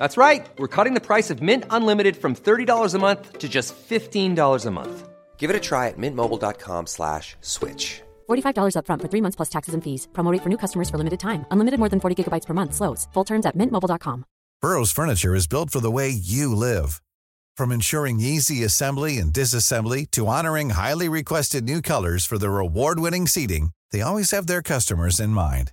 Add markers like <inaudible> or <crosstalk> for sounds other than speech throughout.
That's right. We're cutting the price of Mint Unlimited from $30 a month to just $15 a month. Give it a try at mintmobile.com slash switch. $45 upfront for three months plus taxes and fees. Promo rate for new customers for limited time. Unlimited more than 40 gigabytes per month. Slows. Full terms at mintmobile.com. Burrow's furniture is built for the way you live. From ensuring easy assembly and disassembly to honoring highly requested new colors for their award-winning seating, they always have their customers in mind.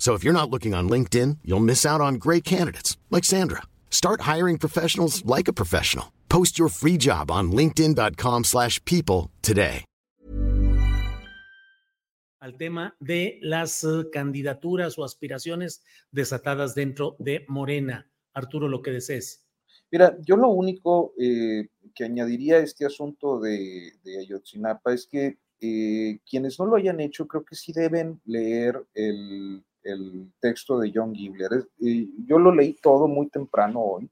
So if you're not looking on LinkedIn, you'll miss out on great candidates like Sandra. Start hiring professionals like a professional. Post your free job on linkedin.com/people today. Al tema de las uh, candidaturas o aspiraciones desatadas dentro de Morena. Arturo, lo que desees. Mira, yo lo único eh, que añadiría a este asunto de, de Ayotzinapa es que eh, quienes no lo hayan hecho, creo que sí deben leer el el texto de John Gibler. yo lo leí todo muy temprano hoy,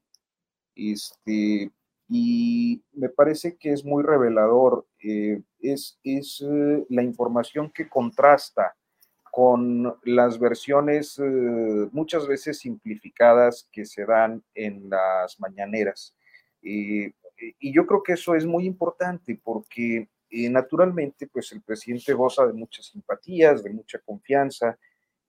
este, y me parece que es muy revelador. Eh, es, es eh, la información que contrasta con las versiones eh, muchas veces simplificadas que se dan en las mañaneras. y yo creo que eso es muy importante porque naturalmente pues el presidente goza de muchas simpatías, de mucha confianza,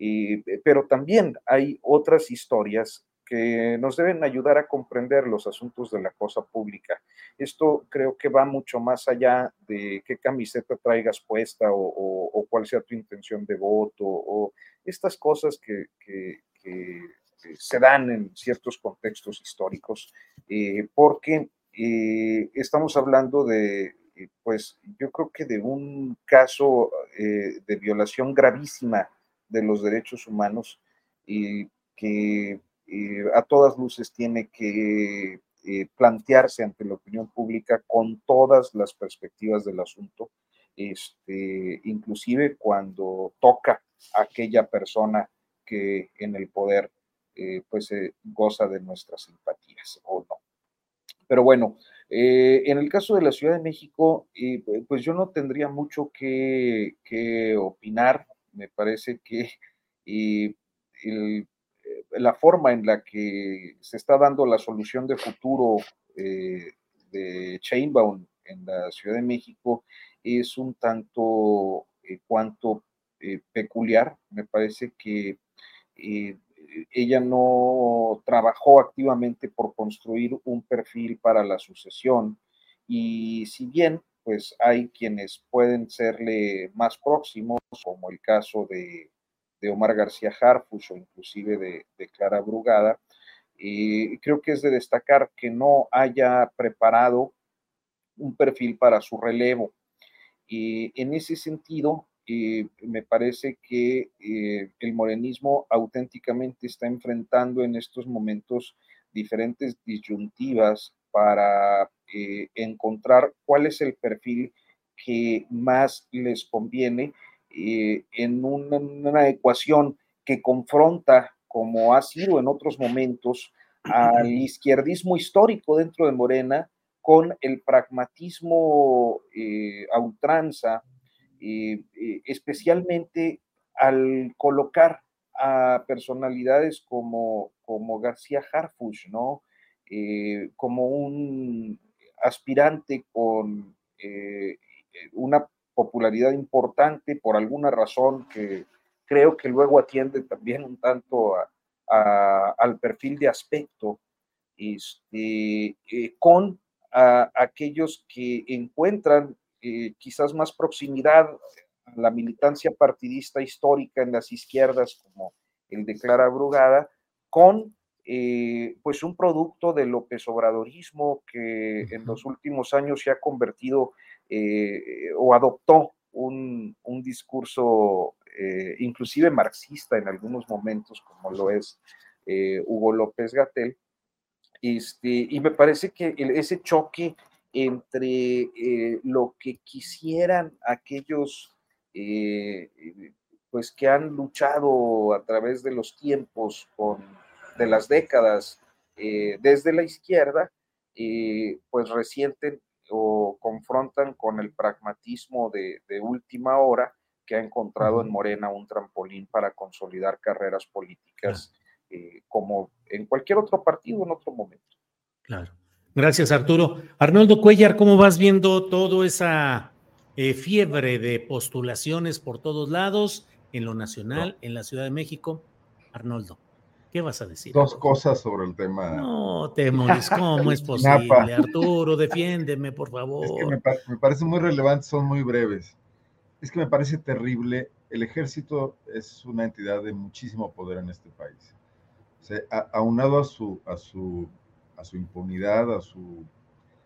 eh, pero también hay otras historias que nos deben ayudar a comprender los asuntos de la cosa pública. Esto creo que va mucho más allá de qué camiseta traigas puesta o, cuál sea tu intención de voto o estas cosas que, se dan en ciertos contextos históricos, eh, porque eh, estamos hablando de, pues yo creo que de un caso de violación gravísima de los derechos humanos y que eh, a todas luces tiene que eh, plantearse ante la opinión pública con todas las perspectivas del asunto, este, inclusive cuando toca a aquella persona que en el poder eh, pues goza de nuestras simpatías o no. Pero bueno, en el caso de la Ciudad de México, pues yo no tendría mucho que, que opinar me parece que eh, la forma en la que se está dando la solución de futuro eh, de Chainbound en la Ciudad de México es un tanto eh, cuanto peculiar. Me parece que ella no trabajó activamente por construir un perfil para la sucesión y si bien pues hay quienes pueden serle más próximos, como el caso de, Omar García Harfus o inclusive de, Clara Brugada. y creo que es de destacar que no haya preparado un perfil para su relevo. Y en ese sentido, me parece que el morenismo auténticamente está enfrentando en estos momentos diferentes disyuntivas para encontrar cuál es el perfil que más les conviene en una, ecuación que confronta, como ha sido en otros momentos, al izquierdismo histórico dentro de Morena con el pragmatismo eh, a ultranza, eh, eh, especialmente al colocar a personalidades como, como García Harfuch, ¿no? Como un aspirante con una popularidad importante por alguna razón que creo que luego atiende también un tanto al perfil de aspecto, este, eh, con aquellos que encuentran eh, quizás más proximidad a la militancia partidista histórica en las izquierdas, como el de Clara Brugada, con eh, pues un producto del López Obradorismo que en los últimos años se ha convertido eh, o adoptó un, discurso eh, inclusive marxista en algunos momentos, como lo es eh, Hugo López Gatel. Este, y me parece que ese choque entre lo que quisieran aquellos pues que han luchado a través de los tiempos, con, de las décadas, desde la izquierda, pues resienten o confrontan con el pragmatismo de, última hora que ha encontrado en Morena un trampolín para consolidar carreras políticas eh, como en cualquier otro partido en otro momento. Claro. Gracias, Arturo. Arnoldo Cuellar, ¿cómo vas viendo toda esa eh, fiebre de postulaciones por todos lados, en lo nacional, en la Ciudad de México? Arnoldo. ¿Qué vas a decir? Dos cosas sobre el tema. No, Temoris, ¿cómo es <laughs> posible? Arturo, defiéndeme, por favor. Es que me, me, parece muy relevante, son muy breves. Es que me parece terrible. El ejército es una entidad de muchísimo poder en este país. O sea, aunado a su, a, su, a su impunidad, a su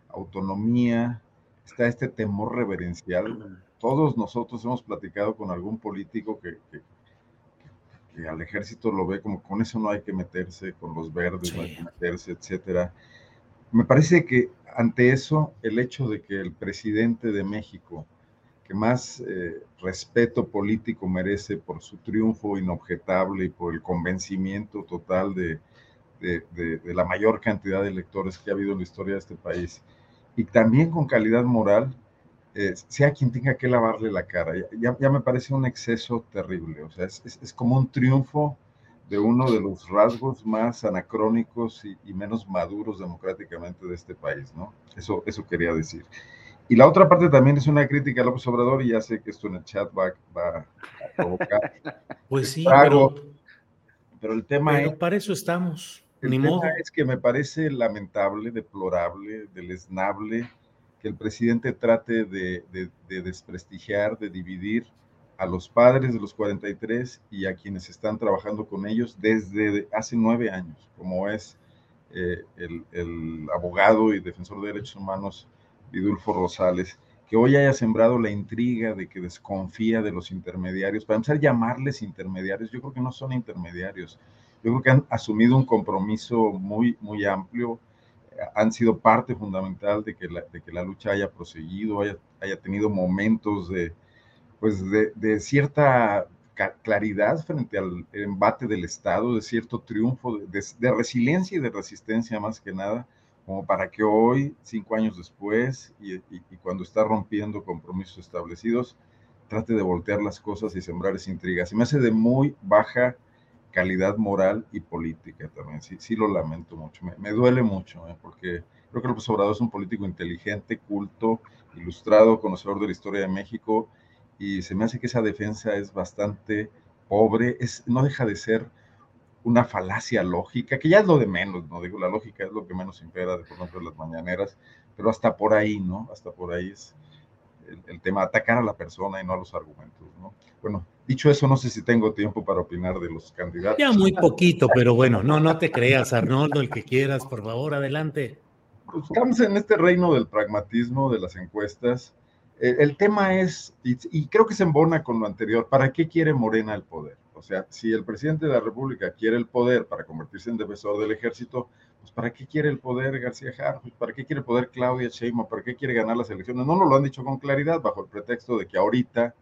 autonomía, está este temor reverencial. Todos nosotros hemos platicado con algún político que, que que al ejército lo ve como con eso no hay que meterse, con los verdes no hay que meterse, etcétera. Me parece que ante eso, el hecho de que el presidente de México, que más eh, respeto político merece por su triunfo inobjetable y por el convencimiento total de, de, de, la mayor cantidad de electores que ha habido en la historia de este país, y también con calidad moral, eh, sea quien tenga que lavarle la cara. Ya, ya, me parece un exceso terrible, o sea, es, es, como un triunfo de uno de los rasgos más anacrónicos y, menos maduros democráticamente de este país, ¿no? Eso, eso quería decir. Y la otra parte también es una crítica a López Obrador, y ya sé que esto en el chat va, va a provocar. <laughs> Pues sí, pero, pero, el tema es. Para eso estamos. El tema es que me parece lamentable, deplorable, deleznable que el presidente trate de, desprestigiar, de dividir a los padres de los 43 y a quienes están trabajando con ellos desde hace nueve años, como es eh, el, abogado y defensor de derechos humanos Vidulfo Rosales, que hoy haya sembrado la intriga de que desconfía de los intermediarios, para empezar llamarles intermediarios, yo creo que no son intermediarios, yo creo que han asumido un compromiso muy, muy amplio, han sido parte fundamental de que la, de que la lucha haya proseguido, haya, haya tenido momentos de, pues de, de, cierta claridad frente al embate del Estado, de cierto triunfo, de, de, resiliencia y de resistencia más que nada, como para que hoy, cinco años después, y, y, cuando está rompiendo compromisos establecidos, trate de voltear las cosas y sembrar esa intriga. Se me hace de muy baja calidad moral y política también. Sí, sí lo lamento mucho. Me, duele mucho, ¿eh? porque creo que López Obrador es un político inteligente, culto, ilustrado, conocedor de la historia de México, y se me hace que esa defensa es bastante pobre, es, no deja de ser una falacia lógica, que ya es lo de menos, no digo, la lógica es lo que menos impera, de por ejemplo, las mañaneras, pero hasta por ahí, ¿no? Hasta por ahí es el, el tema, atacar a la persona y no a los argumentos, ¿no? Bueno, Dicho eso, no sé si tengo tiempo para opinar de los candidatos. Ya muy poquito, pero bueno, no, no te creas, Arnoldo, el que quieras, por favor, adelante. Pues estamos en este reino del pragmatismo, de las encuestas, Eh, el tema es, y, creo que se embona con lo anterior, ¿para qué quiere Morena el poder? O sea, si el presidente de la República quiere el poder para convertirse en defensor del ejército, pues ¿para qué quiere el poder García Harfuch? ¿Para qué quiere el poder Claudia Sheinbaum? ¿Para qué quiere ganar las elecciones? No nos lo han dicho con claridad, bajo el pretexto de que ahorita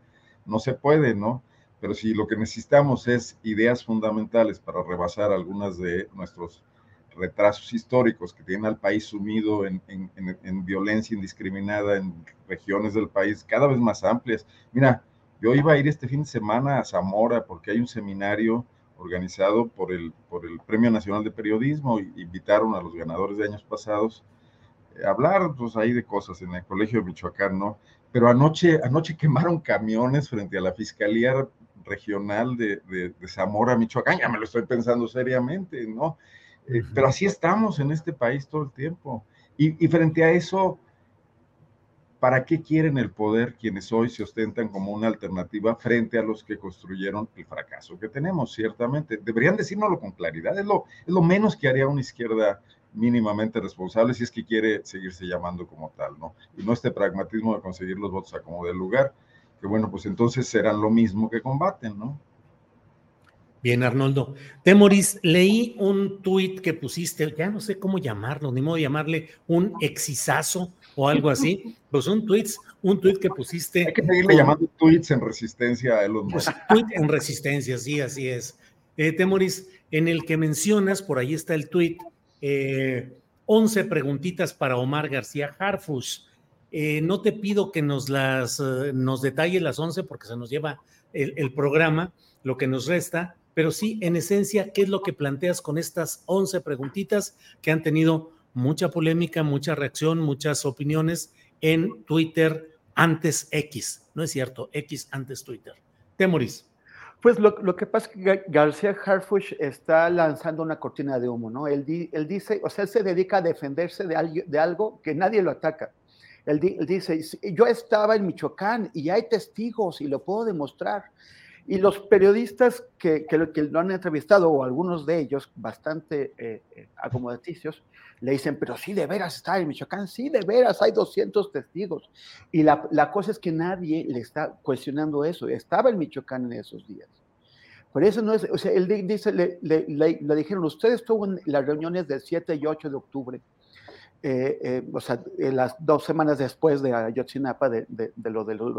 no se puede, ¿no? Pero si lo que necesitamos es ideas fundamentales para rebasar algunas de nuestros retrasos históricos que tienen al país sumido en, violencia indiscriminada en regiones del país cada vez más amplias. Mira, yo iba a ir este fin de semana a Zamora porque hay un seminario organizado por el, por el Premio Nacional de Periodismo invitaron a los ganadores de años pasados a hablar pues ahí de cosas en el Colegio de Michoacán, ¿no? Pero anoche, anoche quemaron camiones frente a la Fiscalía Regional de, de, Zamora, Michoacán, ya me lo estoy pensando seriamente, ¿no? Eh, pero así estamos en este país todo el tiempo. Y, y frente a eso, ¿Para qué quieren el poder quienes hoy se ostentan como una alternativa frente a los que construyeron el fracaso que tenemos, ciertamente? Deberían decírnoslo con claridad. Es lo, es lo menos que haría una izquierda mínimamente responsable si es que quiere seguirse llamando como tal, ¿no? Y no este pragmatismo de conseguir los votos a como del lugar, que bueno, pues entonces serán lo mismo que combaten, ¿no? Bien, Arnoldo. Temoris, leí un tuit que pusiste, ya no sé cómo llamarlo, ni modo de llamarle un exizazo o algo así, <laughs> pues un tweet, un tweet que pusiste. Hay que seguirle llamando tweets en resistencia a Elon Musk. <laughs> Tweet en resistencia, sí, así es. Eh, Temoris, en el que mencionas, por ahí está el tweet, eh, 11 preguntitas para Omar García Harfus. Eh, no te pido que nos las eh, nos detalle las 11 porque se nos lleva el, programa, lo que nos resta, pero sí, en esencia, ¿qué es lo que planteas con estas 11 preguntitas que han tenido mucha polémica, mucha reacción, muchas opiniones en Twitter antes X? No es cierto, X antes Twitter. Temoris. Pues lo, que pasa es que García Harfuch está lanzando una cortina de humo, ¿no? Él, dice, o sea, él se dedica a defenderse de algo que nadie lo ataca. Él, él, dice, yo estaba en Michoacán y hay testigos y lo puedo demostrar. Y los periodistas que, que, lo, han entrevistado, o algunos de ellos, bastante eh, eh, acomodaticios, le dicen, pero sí, de veras está en Michoacán, sí, de veras, hay 200 testigos. Y la, cosa es que nadie le está cuestionando eso, estaba en Michoacán en esos días. Por eso no es, o sea, él dice, le, le, dijeron, usted estuvo en las reuniones del 7 y 8 de octubre, eh, eh, o sea, las dos semanas después de Ayotzinapa, de, de, lo de los,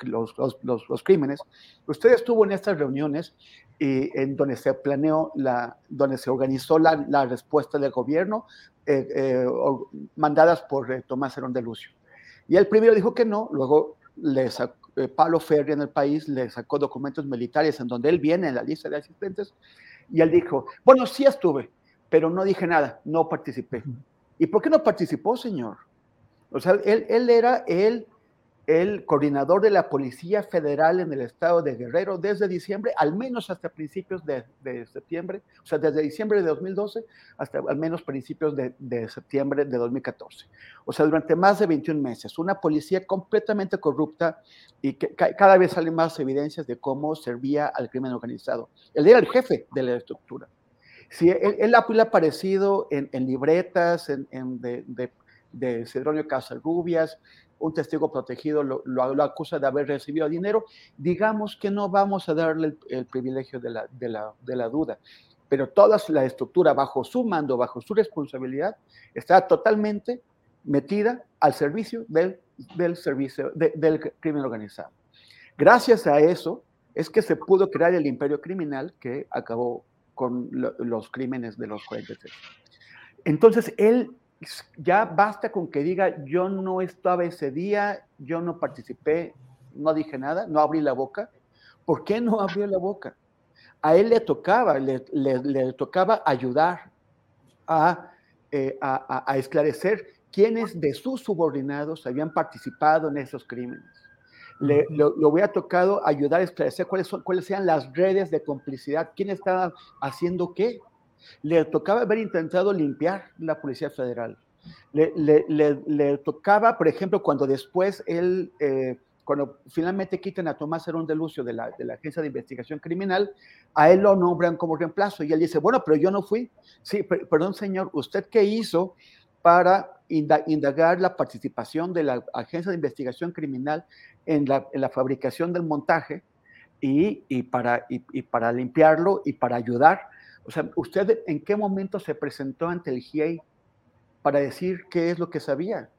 los, los, los, crímenes, usted estuvo en estas reuniones y en donde se planeó, la, donde se organizó la, la respuesta del gobierno, eh, mandadas por Tomás Herón de Lucio. Y el primero dijo que no, luego le sacó, Pablo Ferri en el país le sacó documentos militares en donde él viene en la lista de asistentes, y él dijo, bueno, sí estuve, pero no dije nada, no participé. ¿Y por qué no participó, señor? O sea, él, era el, coordinador de la Policía Federal en el estado de Guerrero desde diciembre, al menos hasta principios de, de septiembre, o sea, desde diciembre de 2012 hasta al menos principios de, de, septiembre de 2014. O sea, durante más de 21 meses, una policía completamente corrupta y que cada vez salen más evidencias de cómo servía al crimen organizado. Él era el jefe de la estructura. Sí, él, ha aparecido en, libretas en, de, de, de Cedronio Casarrubias, un testigo protegido lo, acusa de haber recibido dinero, digamos que no vamos a darle el, privilegio de la, duda, pero toda la estructura bajo su mando, bajo su responsabilidad, está totalmente metida al servicio del crimen organizado. Gracias a eso es que se pudo crear el imperio criminal que acabó con los crímenes de los 43. Entonces, él ya basta con que diga, yo no estaba ese día, yo no participé, no dije nada, no abrí la boca. ¿Por qué no abrió la boca? A él le tocaba, le, tocaba ayudar eh, a, a, esclarecer quiénes de sus subordinados habían participado en esos crímenes. Le, lo, lo, hubiera tocado ayudar a esclarecer cuáles, son, cuáles sean las redes de complicidad, quién estaba haciendo qué. Le tocaba haber intentado limpiar la Policía Federal. Le, le, le tocaba, por ejemplo, cuando después él, eh, cuando finalmente quitan a Tomás Herón de Lucio de la, de la, Agencia de Investigación Criminal, a él lo nombran como reemplazo y él dice, bueno, pero yo no fui. Sí, perdón señor, ¿usted qué hizo para indagar la participación de la Agencia de Investigación Criminal en la, fabricación del montaje y, para, y, para limpiarlo y para ayudar. O sea, ¿usted en qué momento se presentó ante el GIEI para decir qué es lo que sabía?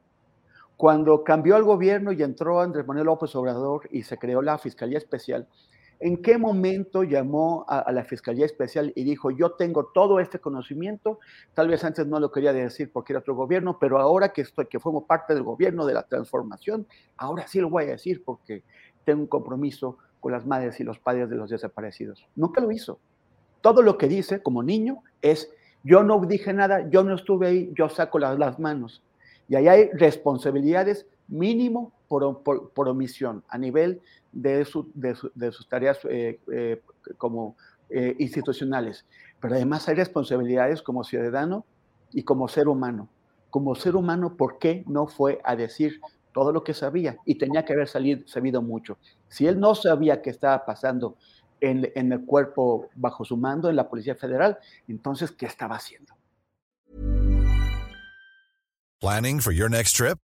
Cuando cambió el gobierno y entró Andrés Manuel López Obrador y se creó la Fiscalía Especial, ¿En qué momento llamó a, la Fiscalía Especial y dijo, yo tengo todo este conocimiento? Tal vez antes no lo quería decir porque era otro gobierno, pero ahora que estoy, que formo parte del gobierno de la transformación, ahora sí lo voy a decir porque tengo un compromiso con las madres y los padres de los desaparecidos. Nunca lo hizo. Todo lo que dice como niño es, yo no dije nada, yo no estuve ahí, yo saco las, las manos. Y ahí hay responsabilidades mínimo por, por omisión a nivel de, sus tareas eh, eh, como eh, institucionales, pero además hay responsabilidades como ciudadano y como ser humano. Como ser humano, ¿por qué no fue a decir todo lo que sabía? Y tenía que haber salido, sabido mucho. Si él no sabía qué estaba pasando en, en el cuerpo bajo su mando, en la Policía Federal, entonces, ¿qué estaba haciendo? Planning for your next trip?